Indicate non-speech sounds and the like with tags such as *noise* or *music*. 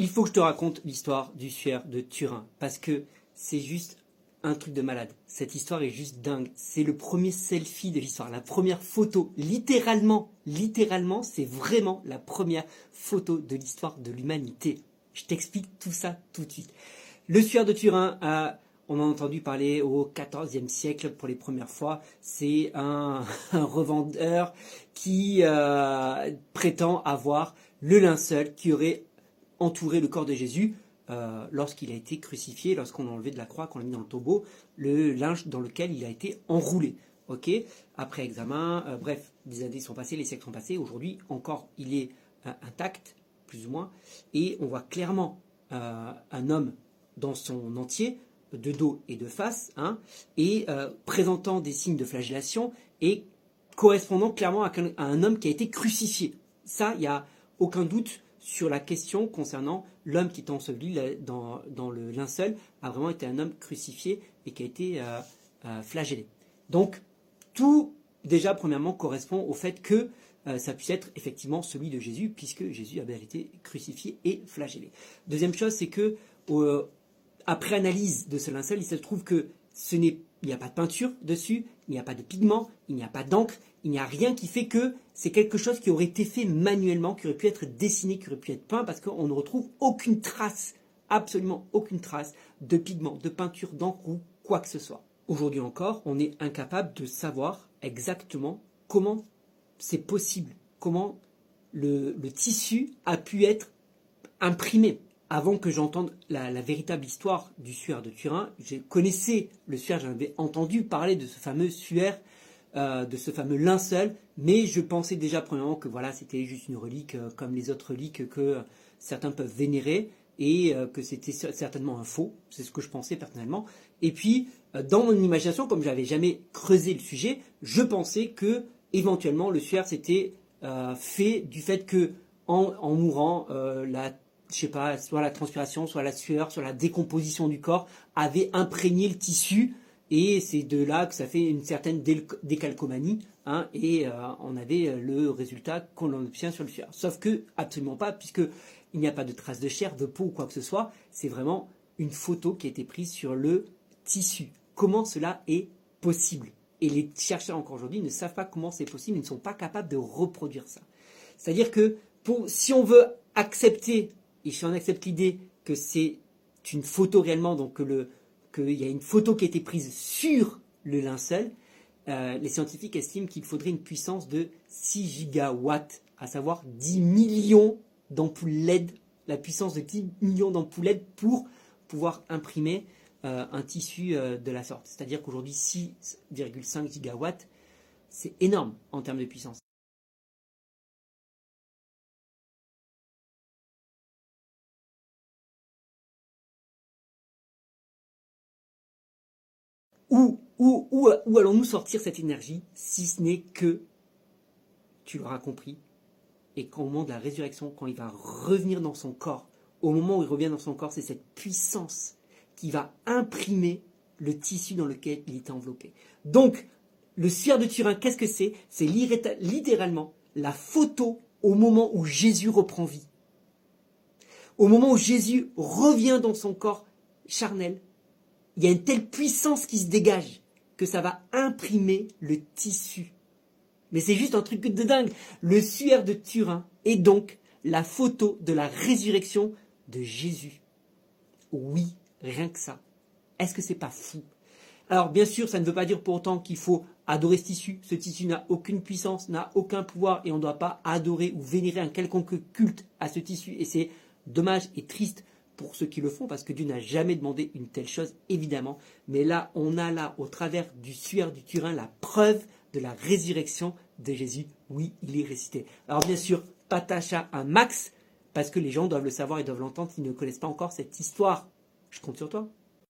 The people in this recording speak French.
il faut que je te raconte l'histoire du suaire de Turin, parce que c'est juste un truc de malade. Cette histoire est juste dingue. C'est le premier selfie de l'histoire, la première photo, littéralement, littéralement, c'est vraiment la première photo de l'histoire de l'humanité. Je t'explique tout ça tout de suite. Le suaire de Turin a on en a entendu parler au XIVe siècle pour les premières fois. C'est *laughs* un, revendeur qui euh, prétend avoir le linceul qui aurait entouré le corps de Jésus euh, lorsqu'il a été crucifié, lorsqu'on l'a enlevé de la croix, qu'on l'a mis dans le tombeau, le linge dans lequel il a été enroulé. Ok? Après examen, euh, bref, des années sont passées, les siècles sont passés. Aujourd'hui, encore, il est intact, plus ou moins, et on voit clairement un homme dans son entier, de dos et de face, hein, et euh, présentant des signes de flagellation et correspondant clairement à, un homme qui a été crucifié. Ça, il n'y a aucun doute sur la question concernant l'homme qui est enseveli dans, le linceul, a vraiment été un homme crucifié et qui a été euh, euh, flagellé. Donc, tout, déjà, premièrement, correspond au fait que ça puisse être effectivement celui de Jésus, puisque Jésus avait été crucifié et flagellé. Deuxième chose, c'est que après analyse de ce linceul, il se trouve que ce n'est, il n'y a pas de peinture dessus, il n'y a pas de pigment, il n'y a pas d'encre, il n'y a rien qui fait que c'est quelque chose qui aurait été fait manuellement, qui aurait pu être dessiné, qui aurait pu être peint, parce qu'on ne retrouve aucune trace, absolument aucune trace de pigment, de peinture, d'encre ou quoi que ce soit. Aujourd'hui encore, on est incapable de savoir exactement comment c'est possible, comment le tissu a pu être imprimé avant que j'entende la, véritable histoire du suaire de Turin, je connaissais le suaire, j'avais entendu parler de ce fameux suaire, euh, de ce fameux linceul, mais je pensais déjà premièrement que voilà, c'était juste une relique euh, comme les autres reliques que certains peuvent vénérer et euh, que c'était certainement un faux, c'est ce que je pensais personnellement. Et puis, dans mon imagination, comme je n'avais jamais creusé le sujet, je pensais que éventuellement le suaire s'était fait du fait que en mourant, la je sais pas, soit la transpiration, soit la sueur, soit la décomposition du corps, avait imprégné le tissu. Et c'est de là que ça fait une certaine décalcomanie. Hein, et euh, on avait le résultat qu'on obtient sur le sueur. Sauf que, absolument pas, puisque il n'y a pas de traces de chair, de peau ou quoi que ce soit. C'est vraiment une photo qui a été prise sur le tissu. Comment cela est possible? Et les chercheurs encore aujourd'hui ne savent pas comment c'est possible, ils ne sont pas capables de reproduire ça. C'est-à-dire que si on veut accepter et si on accepte l'idée que c'est une photo réellement, donc qu'il y a une photo qui a été prise sur le linceul, euh, les scientifiques estiment qu'il faudrait une puissance de 6 gigawatts, à savoir 10 millions d'ampoules LED, la puissance de 10 millions d'ampoules LED pour pouvoir imprimer euh, un tissu euh, de la sorte. C'est-à-dire qu'aujourd'hui, 6,5 gigawatts, c'est énorme en termes de puissance. Où, allons-nous sortir cette énergie si ce n'est que, tu l'auras compris, et qu'au moment de la résurrection, quand il va revenir dans son corps, au moment où il revient dans son corps, c'est cette puissance qui va imprimer le tissu dans lequel il est enveloppé. Donc, le suaire de Turin, qu'est-ce que c'est? C'est littéralement la photo au moment où Jésus reprend vie. Au moment où Jésus revient dans son corps charnel, il y a une telle puissance qui se dégage que ça va imprimer le tissu. Mais c'est juste un truc de dingue. Le suaire de Turin est donc la photo de la résurrection de Jésus. Oui, rien que ça. Est-ce que c'est pas fou? Alors bien sûr, ça ne veut pas dire pour autant qu'il faut adorer ce tissu. Ce tissu n'a aucune puissance, n'a aucun pouvoir et on ne doit pas adorer ou vénérer un quelconque culte à ce tissu. Et c'est dommage et triste pour ceux qui le font, parce que Dieu n'a jamais demandé une telle chose, évidemment. Mais là, on a là, au travers du suaire du Turin, la preuve de la résurrection de Jésus. Oui, il est ressuscité. Alors bien sûr, patacha un max, parce que les gens doivent le savoir et doivent l'entendre s'ils ne connaissent pas encore cette histoire. Je compte sur toi.